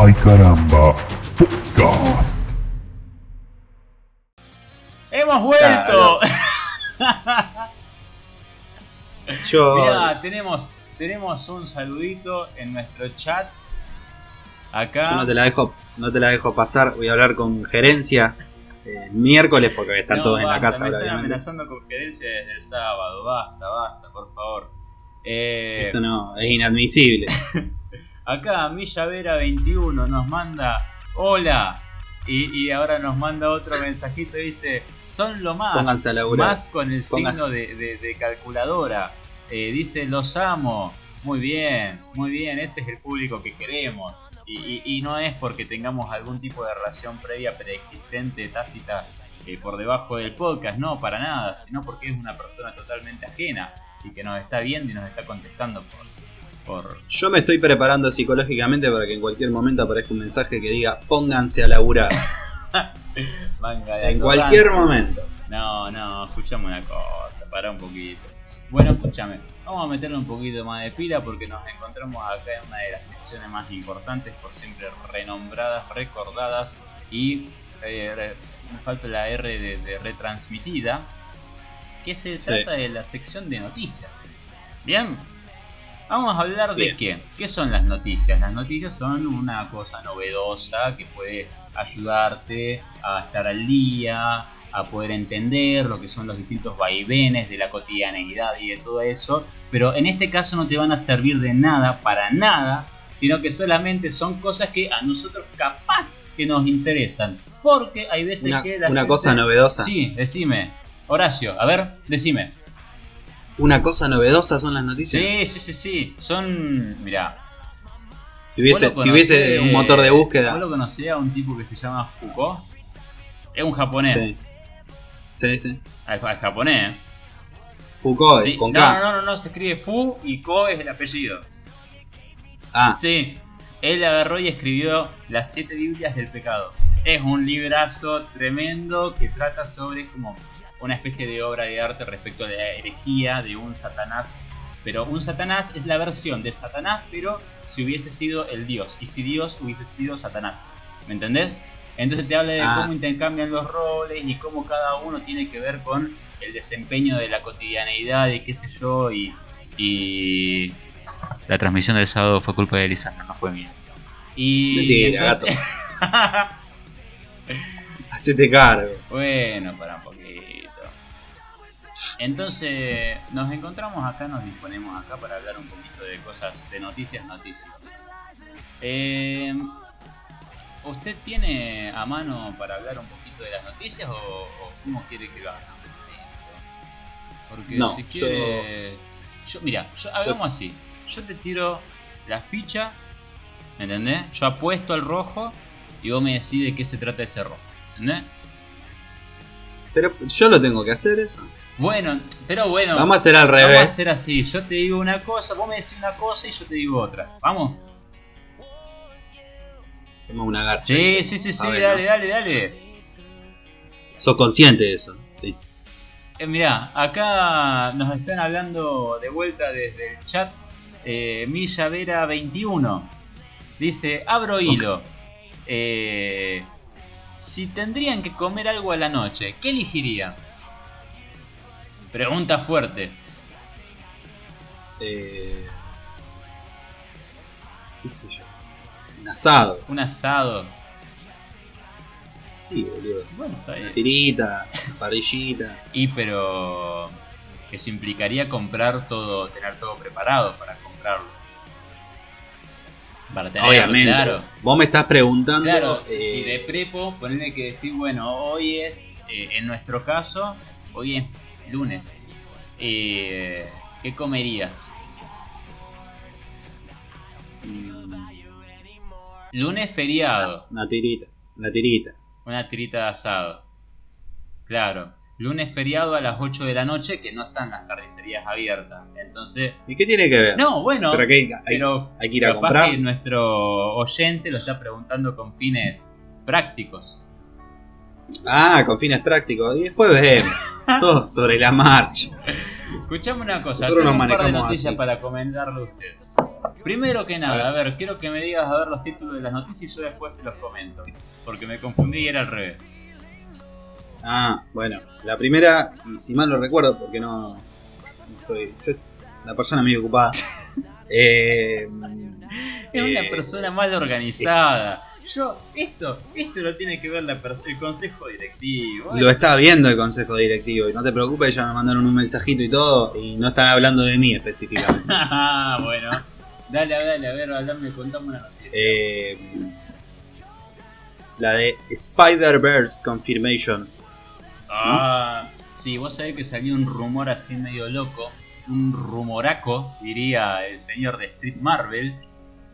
Ay caramba, podcast. ¡Hemos vuelto! Yo, Mirá, tenemos, tenemos un saludito en nuestro chat. Acá. yo no te la dejo, no te la dejo pasar. Voy a hablar con gerencia eh, miércoles porque están No, todos en la casa. Me están amenazando con gerencia desde el sábado. Basta, basta, por favor. Eh, Esto no es inadmisible. acá Milla Vera 21 nos manda hola. Y, y ahora nos manda otro mensajito y dice, son lo más. A con el signo de, de- de calculadora. Eh, dice, los amo. Muy bien, muy bien, ese es el público que queremos. Y, y- y no es porque tengamos algún tipo de relación previa, preexistente, tácita, eh, por debajo del podcast, no, para nada, sino porque es una persona totalmente ajena y que nos está viendo y nos está contestando por... por... Yo me estoy preparando psicológicamente para que en cualquier momento aparezca un mensaje que diga pónganse a laburar. Manga en cualquier momento. No, no, escuchame una cosa, para un poquito. Bueno, escúchame, vamos a meterle un poquito más de pila porque nos encontramos acá en una de las secciones más importantes, por siempre renombradas, recordadas y eh, me falta la R de, de retransmitida, que se trata de la sección de noticias. Bien, vamos a hablar de qué. ¿Qué son las noticias? Las noticias son una cosa novedosa que puede ayudarte a estar al día, a poder entender lo que son los distintos vaivenes de la cotidianeidad y de todo eso, pero en este caso no te van a servir de nada, para nada, sino que solamente son cosas que a nosotros capaz que nos interesan, porque hay veces Una, que la una gente- cosa novedosa. Sí, decime. Horacio, a ver, decime. Una cosa novedosa son las noticias. Sí, sí, sí, sí. Son, mira, Si hubiese, ¿Vos si hubiese un motor de ¿Vos búsqueda. lo conocés a un tipo que se llama Foucault? Es un japonés. Sí. Sí, sí. Al, al japonés. ¿eh? Foucault, Sí. con No, K. no, no, no, no, se escribe Fu y Ko es el apellido. Ah, Sí. Él agarró y escribió las siete Biblias del pecado. Es un librazo tremendo que trata sobre como una especie de obra de arte respecto a la herejía de un Satanás. Pero un Satanás es la versión de Satanás, pero si hubiese sido el Dios. Y si Dios hubiese sido Satanás. ¿Me entendés? Entonces te habla de Ah. cómo intercambian los roles y cómo cada uno tiene que ver con el desempeño de la cotidianeidad y qué sé yo. Y, y la transmisión del sábado fue culpa de Lisandro, no fue mía. Y Mentira, entonces- hacete cargo. bueno, para un poquito. Entonces nos encontramos acá, nos disponemos acá para hablar un poquito de cosas, de noticias, noticias. Eh, ¿Usted tiene a mano para hablar un poquito de las noticias o, o cómo quiere que lo haga? Porque No, si quiere... Yo, mira, yo, hagamos así. Yo te tiro la ficha, ¿me entendés? Yo apuesto al rojo y vos me decís de qué se trata ese rojo, ¿entendés? Pero yo lo tengo que hacer eso. Bueno, pero bueno, Vamos a hacer al vamos a revés. hacer así. Yo te digo una cosa, vos me decís una cosa y yo te digo otra. ¿Vamos? Hacemos una garza. Sí, sí, sí, sí, ver, dale, ¿no? dale, dale. Sos consciente de eso. Sí. Eh, mirá, acá nos están hablando de vuelta desde el chat. Eh, Milla Vera 21 dice: Abro hilo. Eh, si tendrían que comer algo a la noche, ¿qué elegirían? Pregunta fuerte. Eh, ¿Qué sé yo? Un asado. Un asado. Sí, boludo. Bueno, está Una bien. tirita, una parrillita. Y pero eso implicaría comprar todo, tener todo preparado para comprarlo. Para tener Obviamente. claro. Vos me estás preguntando. Claro, eh, si de prepo ponerle que decir, bueno, hoy es, eh, en nuestro caso, hoy es lunes. Eh, ¿Qué comerías? mm, Lunes feriado, Una tirita. Una tirita. una tirita de asado. Claro, lunes feriado a las 8 de la noche que no están las carnicerías abiertas. Entonces, ¿Y qué tiene que ver? no, bueno, Pero que hay, hay- pero hay que ir a capaz comprar. que nuestro oyente lo está preguntando con fines prácticos. Ah, con fines prácticos. Y después vemos. Todo sobre la marcha. Escuchame una cosa, Nosotros tengo nos un par de manejamos noticias así. para comentarle a usted. Primero que nada, a ver, quiero que me digas a ver los títulos de las noticias y yo después te los comento. Porque me confundí y era al revés. Ah, bueno, la primera, y si mal no recuerdo, porque no, no estoy. Yo soy una persona muy ocupada. Eh, Es una eh, persona mal organizada. Yo, esto, esto lo tiene que ver la el consejo directivo. Lo estaba viendo el consejo directivo y no te preocupes, ya me mandaron un mensajito y todo y no están hablando de mí específicamente. Ah, bueno. Dale, dale, a ver, hablame, contame una noticia. Eh, la de Spider-Verse Confirmation. Ah, sí, vos sabés que salió un rumor así medio loco, un rumoraco, diría el señor de Street Marvel.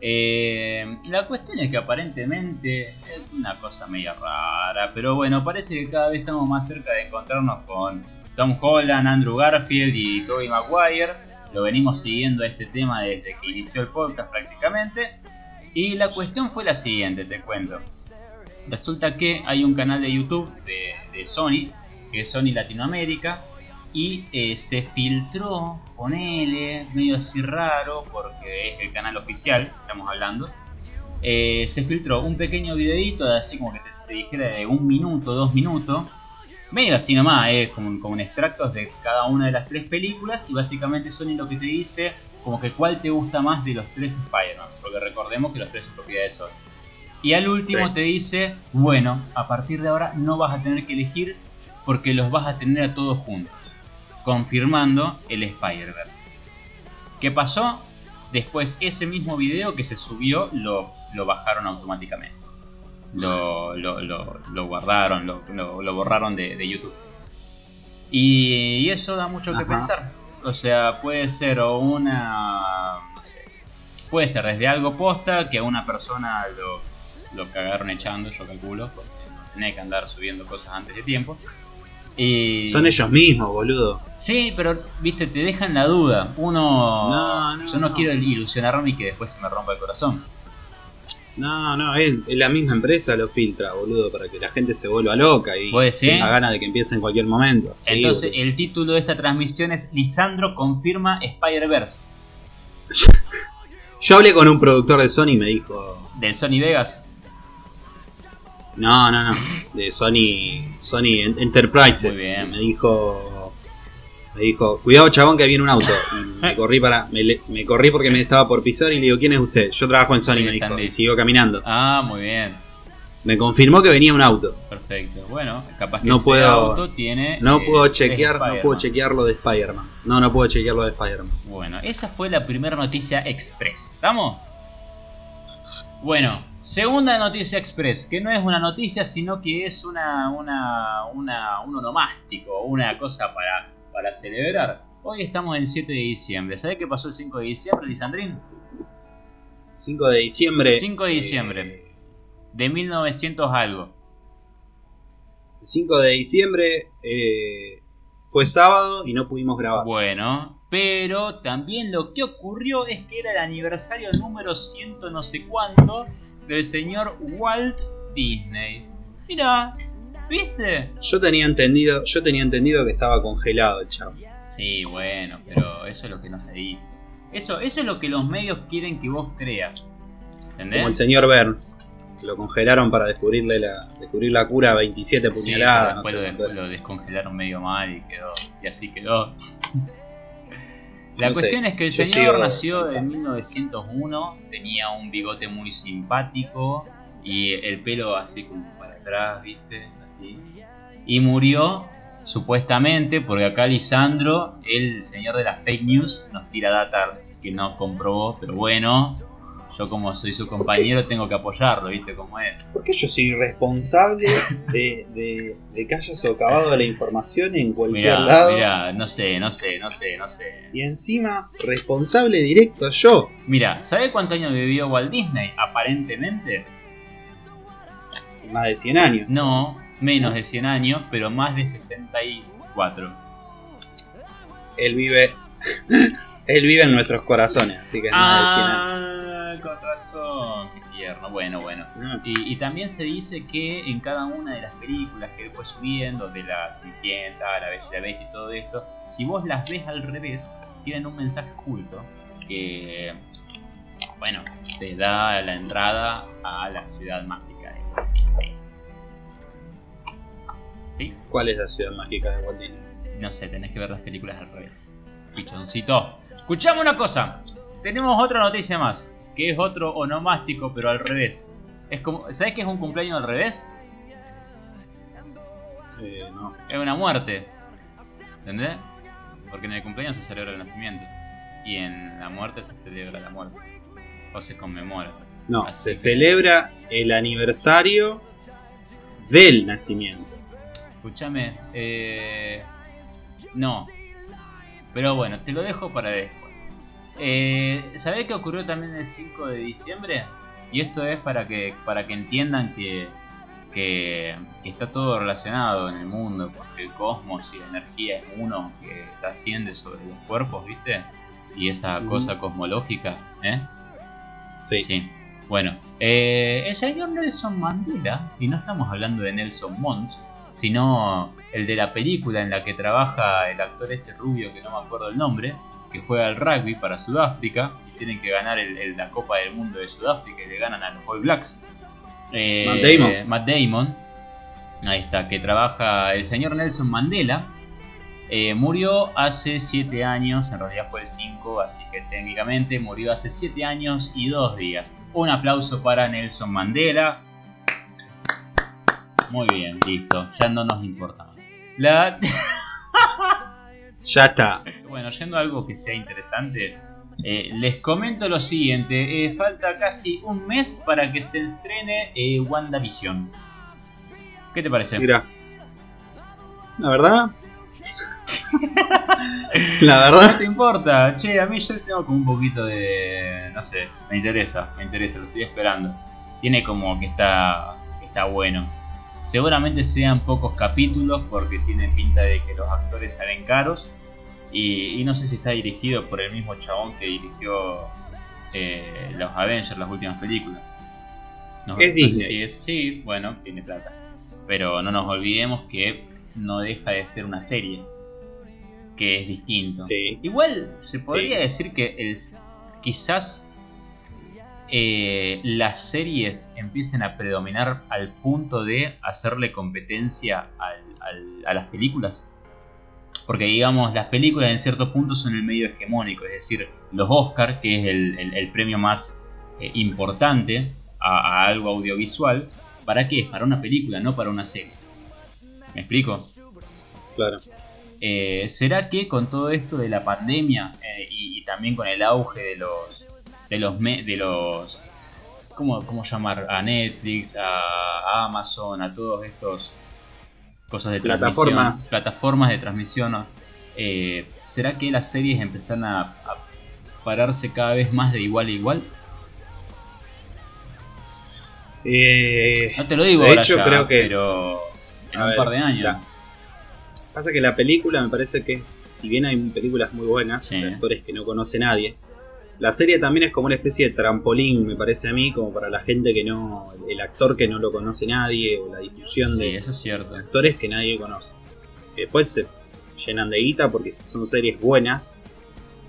Eh, la cuestión es que aparentemente es una cosa medio rara, pero bueno, parece que cada vez estamos más cerca de encontrarnos con Tom Holland, Andrew Garfield y Tobey Maguire. Lo venimos siguiendo este tema desde que inició el podcast prácticamente. Y la cuestión fue la siguiente, te cuento. Resulta que hay un canal de YouTube de, de Sony, que es Sony Latinoamérica, y eh, se filtró, ponele, medio así raro, porque es el canal oficial, estamos hablando. eh, se filtró un pequeño videito, de así como que te, te dijera de un minuto, dos minutos, medio así nomás, eh, como, como en extractos de cada una de las tres películas, y básicamente Sony lo que te dice, como que cuál te gusta más de los tres Spider-Man, porque recordemos que los tres son propiedad de Sony. Y al último Sí. te dice, bueno, a partir de ahora no vas a tener que elegir porque los vas a tener a todos juntos, confirmando el Spider-Verse. ¿Qué pasó? Después ese mismo video que se subió lo, lo bajaron automáticamente. Lo, lo, guardaron, lo, borraron de, de YouTube. Y, y eso da mucho que pensar. O sea, puede ser o una... no sé. Puede ser desde algo posta que a una persona lo, lo cagaron echando, yo calculo, porque no tenés que andar subiendo cosas antes de tiempo. Y... Son ellos mismos, boludo. Sí, pero viste, te dejan la duda. Uno. No, no, yo no, no. quiero ilusionarme y que después se me rompa el corazón. No, no, es, es la misma empresa lo filtra, boludo, para que la gente se vuelva loca y tenga ganas de que empiece en cualquier momento. Entonces, boludo. el título de esta transmisión es Lisandro confirma Spider-Verse Yo hablé con un productor de Sony y me dijo. del Sony Vegas. No, no, no. De Sony. Sony En- Enterprises. Muy bien. Me dijo. Me dijo, cuidado chabón que viene un auto. Y me corrí para. Me, corrí porque me estaba por pisar y le digo, ¿quién es usted? Yo trabajo en Sony, Sí, me dijo. Y siguió caminando. Ah, muy bien. Me confirmó que venía un auto. Perfecto. Bueno, capaz que No ese puedo- auto tiene. No eh, puedo chequear, no puedo chequear lo de Spider-Man. No, no puedo chequear lo de Spider-Man. Bueno, esa fue la primera noticia express. ¿Estamos? Bueno, segunda noticia express, que no es una noticia, sino que es una, una, una, un onomástico, una cosa para, para celebrar. Hoy estamos en 7 de diciembre. ¿Sabés qué pasó el 5 de diciembre, Lisandrín? 5 de diciembre. 5 de diciembre. eh, De 1900 algo. el 5 de diciembre eh, fue sábado y no pudimos grabar. Bueno, pero también lo que ocurrió es que era el aniversario número ciento no sé cuánto del señor Walt Disney. Mira, ¿viste? Yo tenía entendido, yo tenía entendido que estaba congelado el chavo. Sí, bueno, pero eso es lo que no se dice. Eso, eso es lo que los medios quieren que vos creas. ¿Entendés? Como el señor Burns. Lo congelaron para descubrirle la, descubrir la cura a 27 Sí, puñaladas. no pero sé después, lo, era. lo descongelaron medio mal y quedó. Y así quedó. La No sé, cuestión es que el señor nació en pensando. 1901, tenía un bigote muy simpático y el pelo así como para atrás, ¿viste? Así. Y murió supuestamente porque acá Lisandro, el señor de las fake news, nos tira data que no comprobó, pero bueno, yo como soy su compañero tengo que apoyarlo, ¿viste cómo es? ¿Por qué yo soy responsable de, de, de que haya socavado la información en cualquier Mirá, lado? mirá, no sé, no sé, no sé, no sé. Y encima, responsable directo yo. Mira, ¿sabe cuántos años vivió Walt Disney? Aparentemente, Más de 100 años. no, menos de 100 años, pero más de 64. Él vive. él vive en nuestros corazones, así que es más de 100 años. Razón, qué tierno, bueno, bueno. Ah, Y, y también se dice que en cada una de las películas que él fue subiendo, de la Cenicienta, la Bella y la Bestia y todo esto, si vos las ves al revés, tienen un mensaje oculto que bueno, te da la entrada a la ciudad mágica de Walt Disney. ¿Sí? ¿Cuál es la ciudad mágica de Walt Disney? No sé, tenés que ver las películas al revés. Pichoncito. Escuchame una cosa. Tenemos otra noticia más. Que es otro onomástico, pero al revés. Es como. ¿Sabés qué es un cumpleaños al revés? Eh, no. Es una muerte. ¿Entendés? Porque en el cumpleaños se celebra el nacimiento. Y en la muerte se celebra la muerte. O se conmemora. No, Así se que- celebra el aniversario del nacimiento. Escúchame. Eh... No. Pero bueno, te lo dejo para después. Eh, ¿Sabés qué ocurrió también el 5 de diciembre? Y esto es para que, para que entiendan que, que, que está todo relacionado en el mundo, porque el cosmos y la energía es uno que está asciende sobre los cuerpos, ¿viste? Y esa cosa cosmológica, ¿eh? Sí. Sí. Bueno, eh, el señor Nelson Mandela, y no estamos hablando de Nelson Mons, sino el de la película en la que trabaja el actor este rubio que no me acuerdo el nombre, que juega al rugby para Sudáfrica y tienen que ganar el- el- la Copa del Mundo de Sudáfrica y le ganan a los All Blacks. Eh, Matt Damon. Matt Damon, ahí está, que trabaja el señor Nelson Mandela. eh, murió hace 7 años, en realidad fue el 5, así que técnicamente murió hace 7 años y 2 días. Un aplauso para Nelson Mandela. Muy bien, listo, ya no nos importa más. La... Ya está. Bueno, yendo a algo que sea interesante, eh, les comento lo siguiente: eh, falta casi un mes para que se estrene eh, WandaVision. ¿Qué te parece? Mira. La verdad. La No verdad. te importa, che, a mí yo tengo como un poquito de. No sé, me interesa, me interesa, lo estoy esperando. Tiene como que está, que está bueno. Seguramente sean pocos capítulos porque tiene pinta de que los actores salen caros. Y, y no sé si está dirigido por el mismo chabón que dirigió eh, los Avengers, las últimas películas. No- Es Disney. si es- sí, bueno, tiene plata. Pero no nos olvidemos que no deja de ser una serie. Que es distinto. Sí. Igual se podría Sí. decir que el, quizás eh, las series empiecen a predominar al punto de hacerle competencia al- al- a las películas. Porque digamos, las películas en cierto punto son el medio hegemónico, es decir, los Oscar, que es el, el- el premio más eh, importante a, a algo audiovisual, ¿para qué? Es para una película, no para una serie. ¿Me explico? Claro. Eh, ¿Será que con todo esto de la pandemia y, y también con el auge de los de los me- de los ¿cómo, cómo llamar a Netflix, a, a Amazon, a todos estos cosas de transmisión, Plataformas. plataformas de transmisión. Eh, ¿será que las series empezaron a, a pararse cada vez más de igual a igual? Eh, No te lo digo De ahora hecho, ya, creo que- pero en un ver, par de años. la- pasa que la película me parece que es, si bien hay películas muy buenas, Sí. de actores que no conoce nadie, la serie también es como una especie de trampolín, me parece a mí, como para la gente que no, el actor que no lo conoce nadie, o la difusión Sí, de eso es cierto. actores que nadie conoce. Que Después se llenan de guita porque si son series buenas,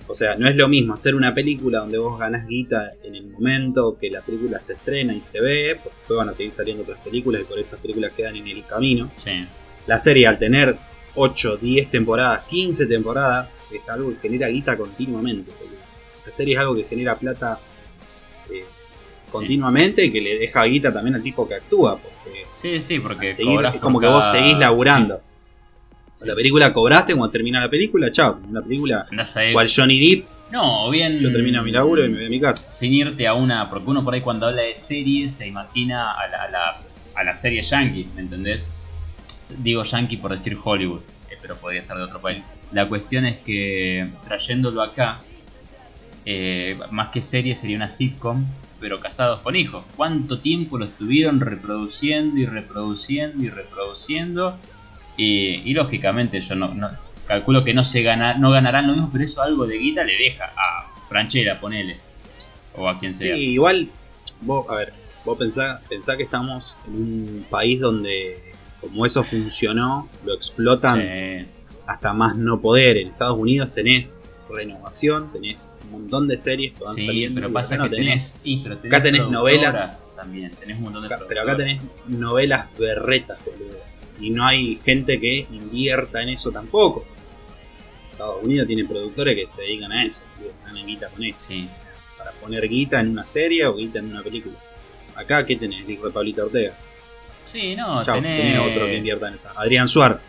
o sea, no es lo mismo hacer una película donde vos ganás guita en el momento que la película se estrena y se ve, porque después van a seguir saliendo otras películas y por esas películas quedan en el camino. Sí. La serie al tener 8, 10 temporadas, 15 temporadas, es algo que genera guita continuamente. La serie es algo que genera plata eh, sí. continuamente y que le deja guita también al tipo que actúa, porque Sí, sí, porque seguir- es como que vos seguís laburando. Sí. La película cobraste cuando termina la película, chao. La película, cual Johnny Depp, No, o bien. yo termino mi laburo y me voy a mi casa. Sin irte a una. Porque uno por ahí cuando habla de series se imagina a la, a la, a la serie yankee, ¿me entendés? Digo yankee por decir Hollywood, eh, pero podría ser de otro país. La cuestión es que trayéndolo acá, eh, más que serie sería una sitcom, pero casados con hijos. ¿Cuánto tiempo lo estuvieron reproduciendo y reproduciendo y reproduciendo? Y, y lógicamente yo no, no- calculo que no se gana, no ganarán lo mismo, pero eso algo de guita le deja a Franchella, ponele. O a quien Sí, sea. igual, vos, a ver, vos pensá, pensá que estamos en un país donde, como eso funcionó, lo explotan Sí, hasta más no poder. En Estados Unidos tenés renovación, tenés un montón de series que van Sí, saliendo. pero pasa acá que no tenés. tenés, y, pero tenés acá tenés novelas. También, tenés un montón de Acá- pero acá tenés novelas berretas, boludo. Y no hay gente que invierta en eso tampoco. Estados Unidos tiene productores que se dedican a eso, ganan guita con eso. Sí. Para poner guita en una serie o guita en una película. Acá, ¿qué tenés? De Pablito Ortega. Sí, no, Chao, tenés... tenés otro que invierta en esa. Adrián Suar.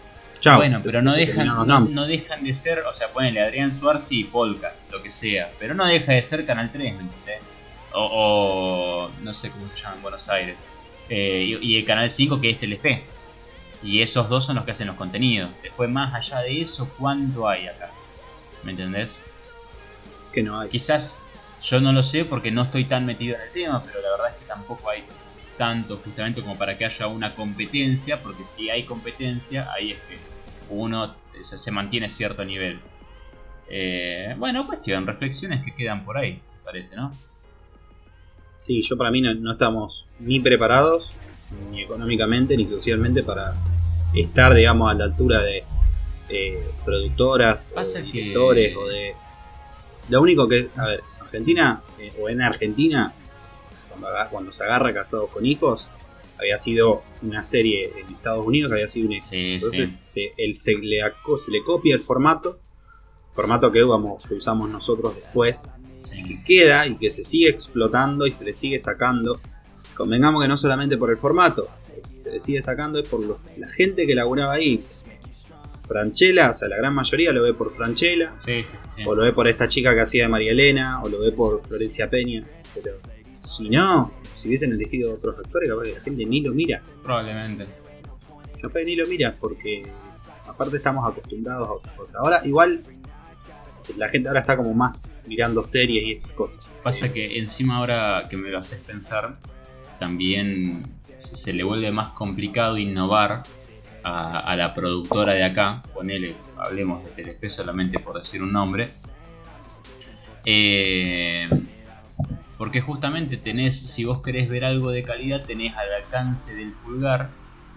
Bueno, pero no dejan, no, dejan de ser, o sea, ponele Adrián Suárez y Polka, lo que sea, pero no deja de ser Canal 3, ¿me entendés? O, o no sé cómo se llama en Buenos Aires. Eh, y, y el Canal 5 que es Telefe. Y esos dos son los que hacen los contenidos. Después, más allá de eso, ¿cuánto hay acá? ¿Me entendés? Que no hay. Quizás yo no lo sé porque no estoy tan metido en el tema, pero la verdad es que tampoco hay tanto justamente como para que haya una competencia, porque si hay competencia, ahí es que uno se, se mantiene cierto nivel. Eh, bueno, cuestión, reflexiones que quedan por ahí, me parece, ¿no? Sí, yo para mí no, no estamos ni preparados, ni económicamente, ni socialmente para estar, digamos, a la altura de eh, productoras, Pasa o que- directores, o de... Lo único que, a ver, Argentina, eh, o en Argentina, cuando, cuando se agarra Casados con Hijos, había sido una serie en Estados Unidos había sido un éxito. Sí, Entonces sí. se, el- se le, aco- se le copia el formato, formato que, vamos, que usamos nosotros después, sí. que queda y que se sigue explotando y se le sigue sacando. Convengamos que no solamente por el formato, se le sigue sacando es por la gente que laburaba ahí. Franchella, o sea, la gran mayoría lo ve por Franchella, o lo ve por esta chica que hacía de María Elena, o lo ve por Florencia Peña. Pero si no, si hubiesen elegido otros actores, capaz que la gente ni lo mira. Probablemente. Capaz que ni lo mira porque aparte estamos acostumbrados a otras cosas. Ahora igual la gente ahora está como más mirando series y esas cosas. Pasa que encima ahora que me lo haces pensar, también se le vuelve más complicado innovar a, a la productora de acá, ponele, hablemos de Telefe solamente por decir un nombre, Eh, porque justamente tenés, si vos querés ver algo de calidad, tenés al alcance del pulgar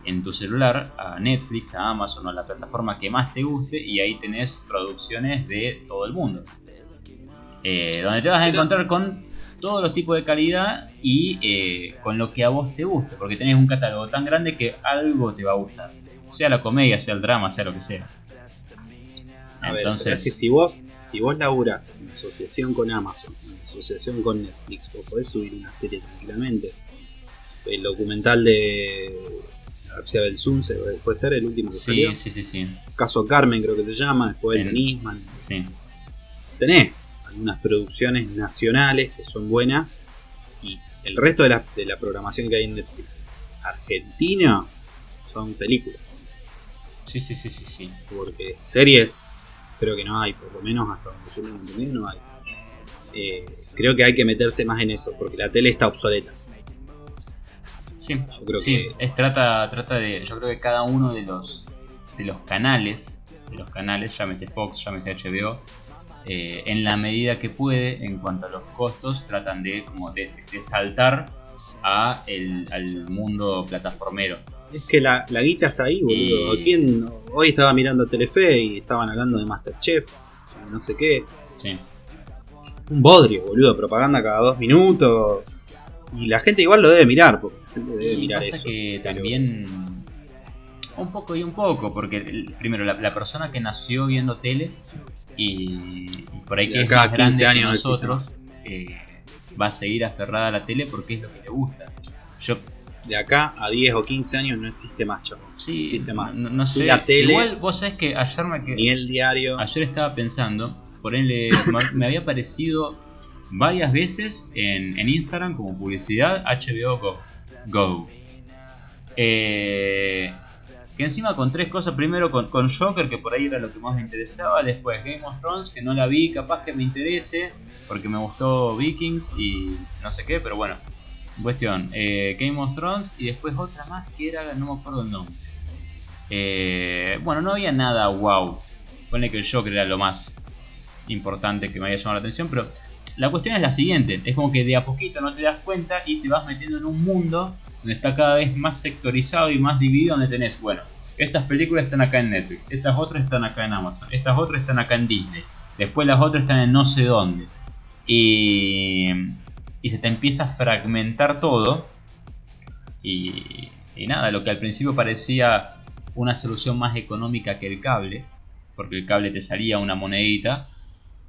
en tu celular a Netflix, a Amazon o a la plataforma que más te guste y ahí tenés producciones de todo el mundo. Eh, donde te vas a encontrar con todos los tipos de calidad y eh, con lo que a vos te guste, porque tenés un catálogo tan grande que algo te va a gustar. Sea la comedia, sea el drama, sea lo que sea. A Entonces, pero es que si vos, si vos laburás en asociación con Amazon, en asociación con Netflix, vos podés subir una serie tranquilamente. El documental de García Belsun puede ser el último que salió. sí, sí, sí, sí, Caso Carmen creo que se llama, después el En- Nisman. sí. Tenés algunas producciones nacionales que son buenas y el resto de la, de la programación que hay en Netflix argentina son películas. Sí, sí, sí, sí, sí. porque series creo que no hay, por lo menos hasta donde yo tengo entendido no hay. Eh, creo que hay que meterse más en eso, porque la tele está obsoleta. Sí, Yo creo sí, que- es, trata, trata de. Yo creo que cada uno de los de los canales, de los canales, llámese Fox, llámese HBO, eh, en la medida que puede, en cuanto a los costos, tratan de como de, de saltar a el, al mundo plataformero. Es que la, la guita está ahí, boludo. Y- ¿Quién- Hoy estaba mirando Telefe y estaban hablando de Masterchef, no sé qué. Sí. Un bodrio, boludo, propaganda cada dos minutos. Y la gente igual lo debe mirar, porque la gente debe Y mirar pasa eso. que pero- también un poco y un poco, porque primero la, la persona que nació viendo tele y, por ahí que es más 15 grande años que nosotros eh, va a seguir aferrada a la tele porque es lo que le gusta. Yo De acá a 10 o 15 años no existe más, chavos. sí, existe más. no, sé, la tele, igual vos sabés que ayer me que- Ni el diario. Ayer estaba pensando, por él me había aparecido varias veces en, en Instagram como publicidad HBO Go. Go. Eh, que encima con tres cosas, primero con, con Joker, que por ahí era lo que más me interesaba, después Game of Thrones, que no la vi, capaz que me interese, porque me gustó Vikings y no sé qué, pero bueno, cuestión, eh, Game of Thrones y después otra más que era, no me acuerdo el nombre. Eh, bueno, no había nada wow. Pone que el Joker era lo más importante que me había llamado la atención, pero la cuestión es la siguiente, es como que de a poquito no te das cuenta y te vas metiendo en un mundo donde está cada vez más sectorizado y más dividido, donde tenés, bueno, estas películas están acá en Netflix, estas otras están acá en Amazon, estas otras están acá en Disney, después las otras están en no sé dónde. Y, y se te empieza a fragmentar todo. Y, y nada, lo que al principio parecía una solución más económica que el cable, porque el cable te salía una monedita,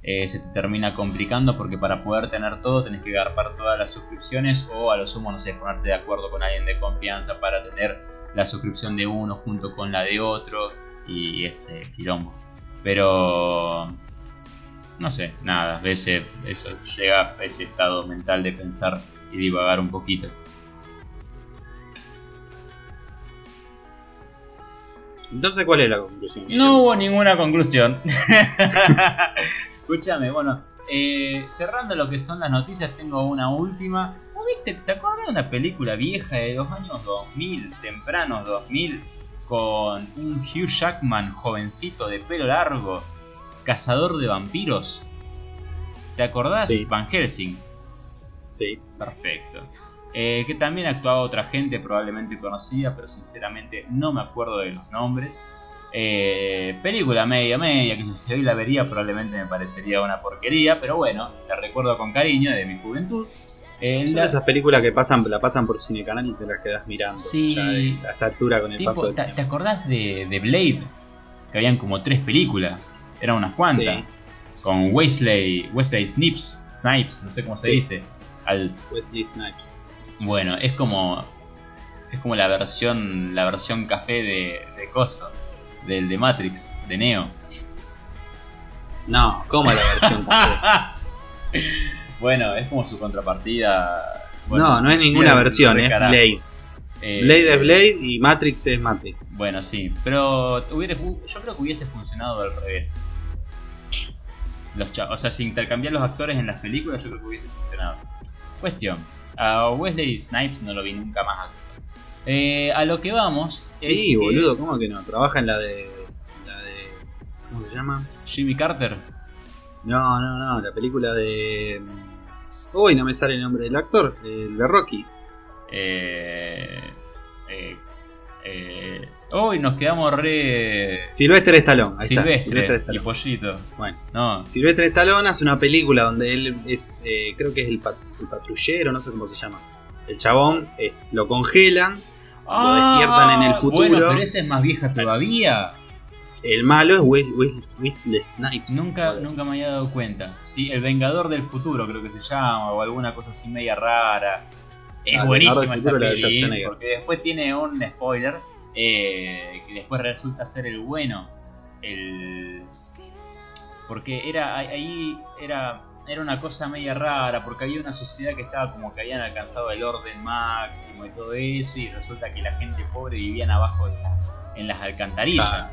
eh, se te termina complicando porque para poder tener todo tenés que agarrar todas las suscripciones o a lo sumo, no sé, ponerte de acuerdo con alguien de confianza para tener la suscripción de uno junto con la de otro y ese quilombo. Pero no sé, nada, a veces eso llega a ese estado mental de pensar y divagar un poquito. Entonces, ¿cuál es la conclusión? No hubo ninguna conclusión. Escúchame, bueno, eh, cerrando lo que son las noticias, tengo una última. ¿Vos viste? ¿Te acuerdas de una película vieja de los años 2000, tempranos 2000, con un Hugh Jackman jovencito de pelo largo, cazador de vampiros? ¿Te acordás? Sí. Van Helsing. Sí. Perfecto. Eh, que también actuaba otra gente probablemente conocida, pero sinceramente no me acuerdo de los nombres. Eh, película media media, que si hoy la vería probablemente me parecería una porquería, pero bueno, la recuerdo con cariño de mi juventud. Eh, Son la- esas películas que pasan, la pasan por Cine Canal y te las quedas mirando. Sí. ya de- a esta altura con el tipo, paso del ¿te, tiempo. te acordás de, de Blade? Que habían como tres películas, eran unas cuantas. Sí. Con Wesley, Wesley Snipes, Snipes, no sé cómo se Sí. dice. Al, Wesley Snipes. Bueno, es como. Es como la versión. La versión café de, de Coso. Del de Matrix, de Neo. No, ¿cómo la versión? bueno, es como su contrapartida. bueno, no, no es ninguna versión, es. Blade. Eh, Blade es Blade y Matrix es Matrix. Bueno, sí, pero hubiera- yo creo que hubiese funcionado al revés. Los cha- o sea, si intercambiar los actores en las películas, yo creo que hubiese funcionado. Cuestión: a Wesley Snipes no lo vi nunca más. Eh, a lo que vamos. es Sí, que boludo, ¿cómo que no? Trabaja en la de. La de. ¿Cómo se llama? Jimmy Carter. No, no, no, la película de. Uy, no me sale el nombre del actor, el de Rocky. Eh, eh, eh, hoy nos quedamos re. Silvestre Stallone. Ahí Silvestre, está, Silvestre y. Pollito. Bueno, No, Silvestre Stallone hace una película donde él es, eh, creo que es el, pat- el patrullero, no sé cómo se llama. El chabón eh, lo congelan, Lo despiertan en el futuro. Ah, Bueno, pero esa es más vieja todavía. el malo es Wes- Wes- Wesley Snipes. Nunca, nunca me había dado cuenta. Sí, el Vengador del Futuro creo que se llama, o alguna cosa así media rara. Es Ah, buenísima esa Futuro, la de peli, Schwarzenegger. porque después tiene un spoiler eh, que después resulta ser el bueno. El porque era ahí era era una cosa media rara porque había una sociedad que estaba como que habían alcanzado el orden máximo y todo eso y resulta que la gente pobre vivían abajo de la- en las alcantarillas.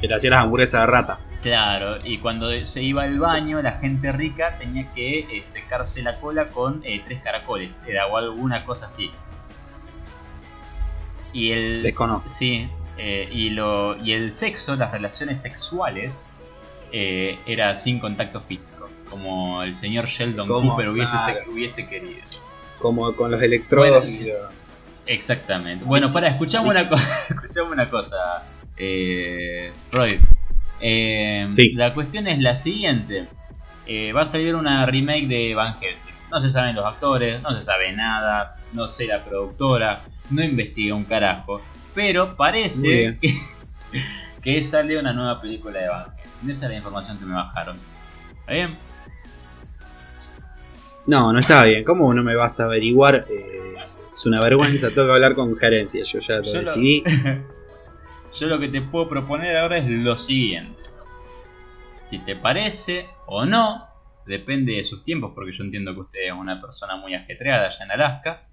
Que le hacía las hamburguesas de rata. Claro, y cuando se iba al baño, la gente rica tenía que eh, secarse la cola con eh, tres caracoles, era o alguna cosa así. Y el. Desconozco. Sí, eh, y, lo, y el sexo, las relaciones sexuales, eh, era sin contacto físico, como el señor Sheldon Como, Cooper hubiese, claro. hubiese querido. Como con los electrodos. Bueno, sí, Exactamente. Bueno, para, escuchame Luis- una cosa, escuchame una cosa, eh, Freud. Eh, Sí. La cuestión es la siguiente. Eh, va a salir una remake de Van Helsing. No se saben los actores, no se sabe nada, no sé la productora, no investigué un carajo. Pero parece que, que sale una nueva película de Van Helsing. Esa es la información que me bajaron. ¿Está bien? No, no está bien. ¿Cómo no me vas a averiguar? Eh, es una vergüenza. Tengo que hablar con gerencia. Yo ya lo Yo lo- decidí. Yo lo que te puedo proponer ahora es lo siguiente. Si te parece o no, depende de sus tiempos, porque yo entiendo que usted es una persona muy ajetreada allá en Alaska.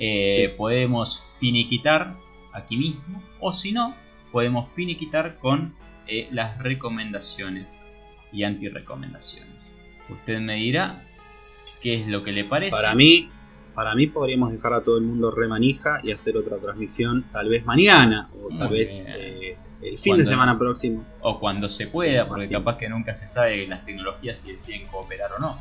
Eh, Sí. Podemos finiquitar aquí mismo, o si no, podemos finiquitar con eh, las recomendaciones y antirecomendaciones. Usted me dirá qué es lo que le parece. Para mí, para mí podríamos dejar a todo el mundo remanija y hacer otra transmisión tal vez mañana o tal Muy vez eh, el fin Cuando- de semana próximo. O cuando se pueda, porque capaz que nunca se sabe las tecnologías si deciden cooperar o no.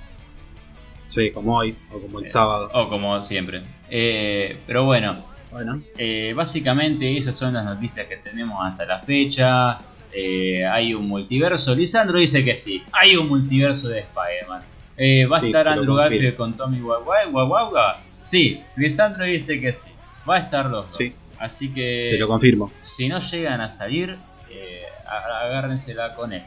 Sí, como hoy o como el Eh, sábado. O como siempre. Eh, pero bueno, Bueno, eh, básicamente esas son las noticias que tenemos hasta la fecha. Eh, hay un multiverso. Lisandro dice que sí. Hay un multiverso de Spider-Man. Eh, ¿Va a estar Andrew Garfield con Tommy Wawa- Wawaga? Sí, Lisandro dice que sí. Va a estar los dos. Sí. Así que Te lo confirmo. si no llegan a salir, agárrensela con él.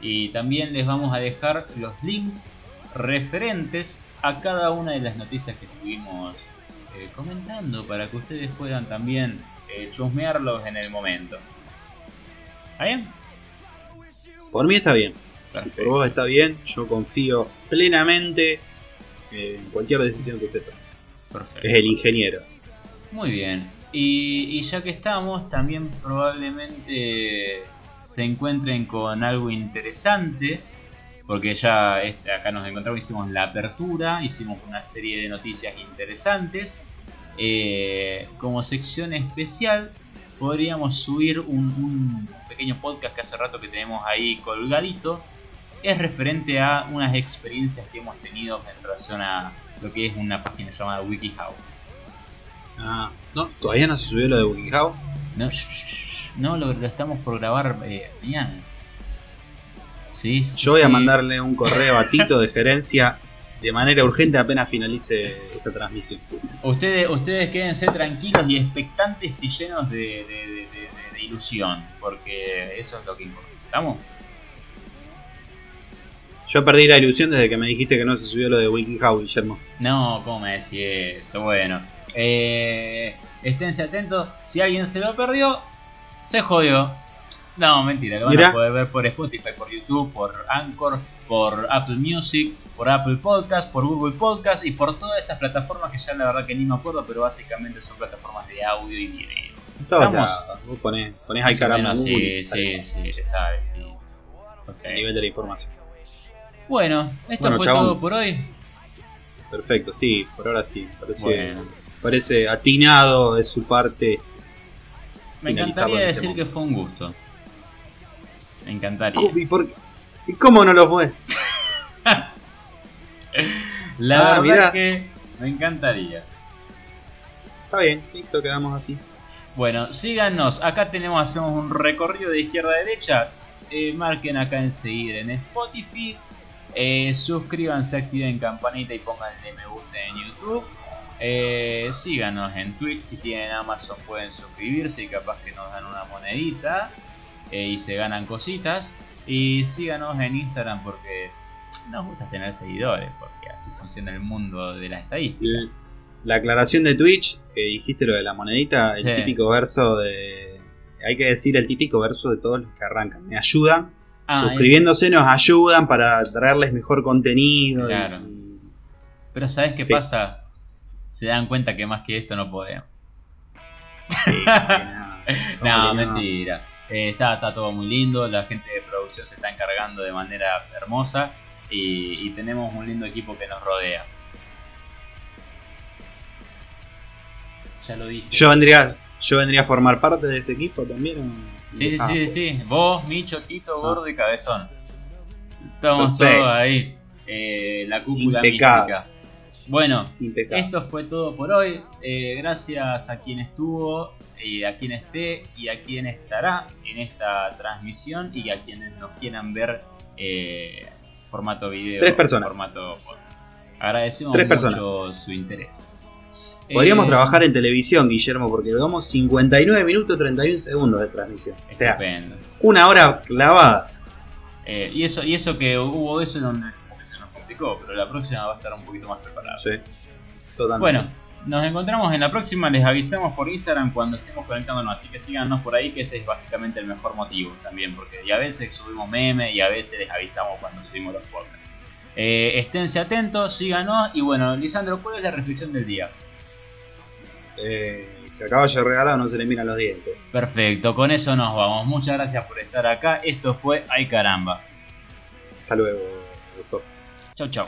Y también les vamos a dejar los links referentes a cada una de las noticias que estuvimos eh, comentando para que ustedes puedan también eh, chusmearlos en el momento. ¿Está bien? Por mí está bien. Por vos está bien. Yo confío plenamente en cualquier decisión que usted tome. Perfecto. Es el ingeniero. Muy bien. Y, y ya que estamos, también probablemente se encuentren con algo interesante. Porque ya este, acá nos encontramos, hicimos la apertura, hicimos una serie de noticias interesantes. Eh, como sección especial, podríamos subir un, un pequeño podcast que hace rato que tenemos ahí colgadito. Es referente a unas experiencias que hemos tenido en relación a lo que es una página llamada WikiHow. Ah, no, todavía no se subió lo de WikiHow. No, no lo, lo estamos por grabar eh, mañana. Sí, sí, sí, Yo voy a mandarle un correo a Tito de gerencia de manera urgente apenas finalice esta transmisión. Ustedes, ustedes quédense tranquilos y expectantes y llenos de, de- de- de- de ilusión, porque eso es lo que importa. ¿Estamos? Yo perdí la ilusión desde que me dijiste que no se subió lo de WikiHow, Guillermo. No, ¿cómo me decís eso? Bueno, eh, esténse atentos. Si alguien se lo perdió, se jodió. No, mentira, lo van Mirá. a poder ver por Spotify, por YouTube, por Anchor, por Apple Music, por Apple Podcast, por Google Podcast y por todas esas plataformas que ya la verdad que ni me acuerdo, pero básicamente son plataformas de audio y video. Todos. Vos ponés, ponés ahí caramba y sí, te sí, sale sí, sí. el Perfecto. nivel de la información. Bueno, esto Bueno, fue chabón. todo por hoy. Perfecto, sí, por ahora sí. Parece, Bueno. parece atinado de su parte. Me encantaría en decir que fue un gusto. Me encantaría. ¿Y, por qué? ¿Y cómo no lo fue? La Ah, verdad mirá. que me encantaría. Está bien, listo, quedamos así. Bueno, síganos. Acá tenemos, hacemos un recorrido de izquierda a derecha. Eh, marquen acá en seguir en Spotify. Eh, suscríbanse, activen campanita y pónganle me gusta en YouTube. Eh, síganos en Twitch. Si tienen Amazon pueden suscribirse y capaz que nos dan una monedita. Eh, y se ganan cositas. Y síganos en Instagram porque nos gusta tener seguidores. Porque así funciona el mundo de la estadística. La aclaración de Twitch, que dijiste lo de la monedita, Sí. el típico verso de. Hay que decir el típico verso de todos los que arrancan. Me ayudan, Ah, suscribiéndose nos ayudan para traerles mejor contenido. Claro. y- Pero ¿sabes qué Sí. pasa? Se dan cuenta que más que esto no podemos. sí. ¿Cómo No, que mentira. Eh, está, está todo muy lindo, la gente de producción se está encargando de manera hermosa y, y tenemos un lindo equipo que nos rodea. Ya lo dije. Yo vendría, yo vendría a formar parte de ese equipo también. Sí, sí, Ah, sí, sí. Vos, Micho, Tito, Gordo y Cabezón. Estamos todos ahí. Eh, la cúpula Impecable. mística. Bueno, impecable. Esto fue todo por hoy. Eh, gracias a quien estuvo, eh, a quien esté y a quien estará en esta transmisión y a quienes nos quieran ver eh, formato video, Tres personas. formato podcast. Agradecemos Tres mucho su interés. Podríamos Eh, trabajar en televisión, Guillermo, porque vamos 59 minutos 31 segundos de transmisión. O sea, Estupendo. una hora clavada. Eh, y eso y eso que hubo eso donde se nos complicó, pero la próxima va a estar un poquito más preparada. Sí, totalmente. Bueno, nos encontramos en la próxima. Les avisamos por Instagram cuando estemos conectándonos. Así que síganos por ahí, que ese es básicamente el mejor motivo también. Porque y a veces subimos memes y a veces les avisamos cuando subimos los podcasts. Eh, esténse atentos, síganos. Y bueno, Lisandro, ¿cuál es la reflexión del día? Eh, que a caballo regalado no se le miran los dientes. Perfecto, con eso nos vamos. Muchas gracias por estar acá. Esto fue Ay Caramba. Hasta luego, doctor. Chau, chau.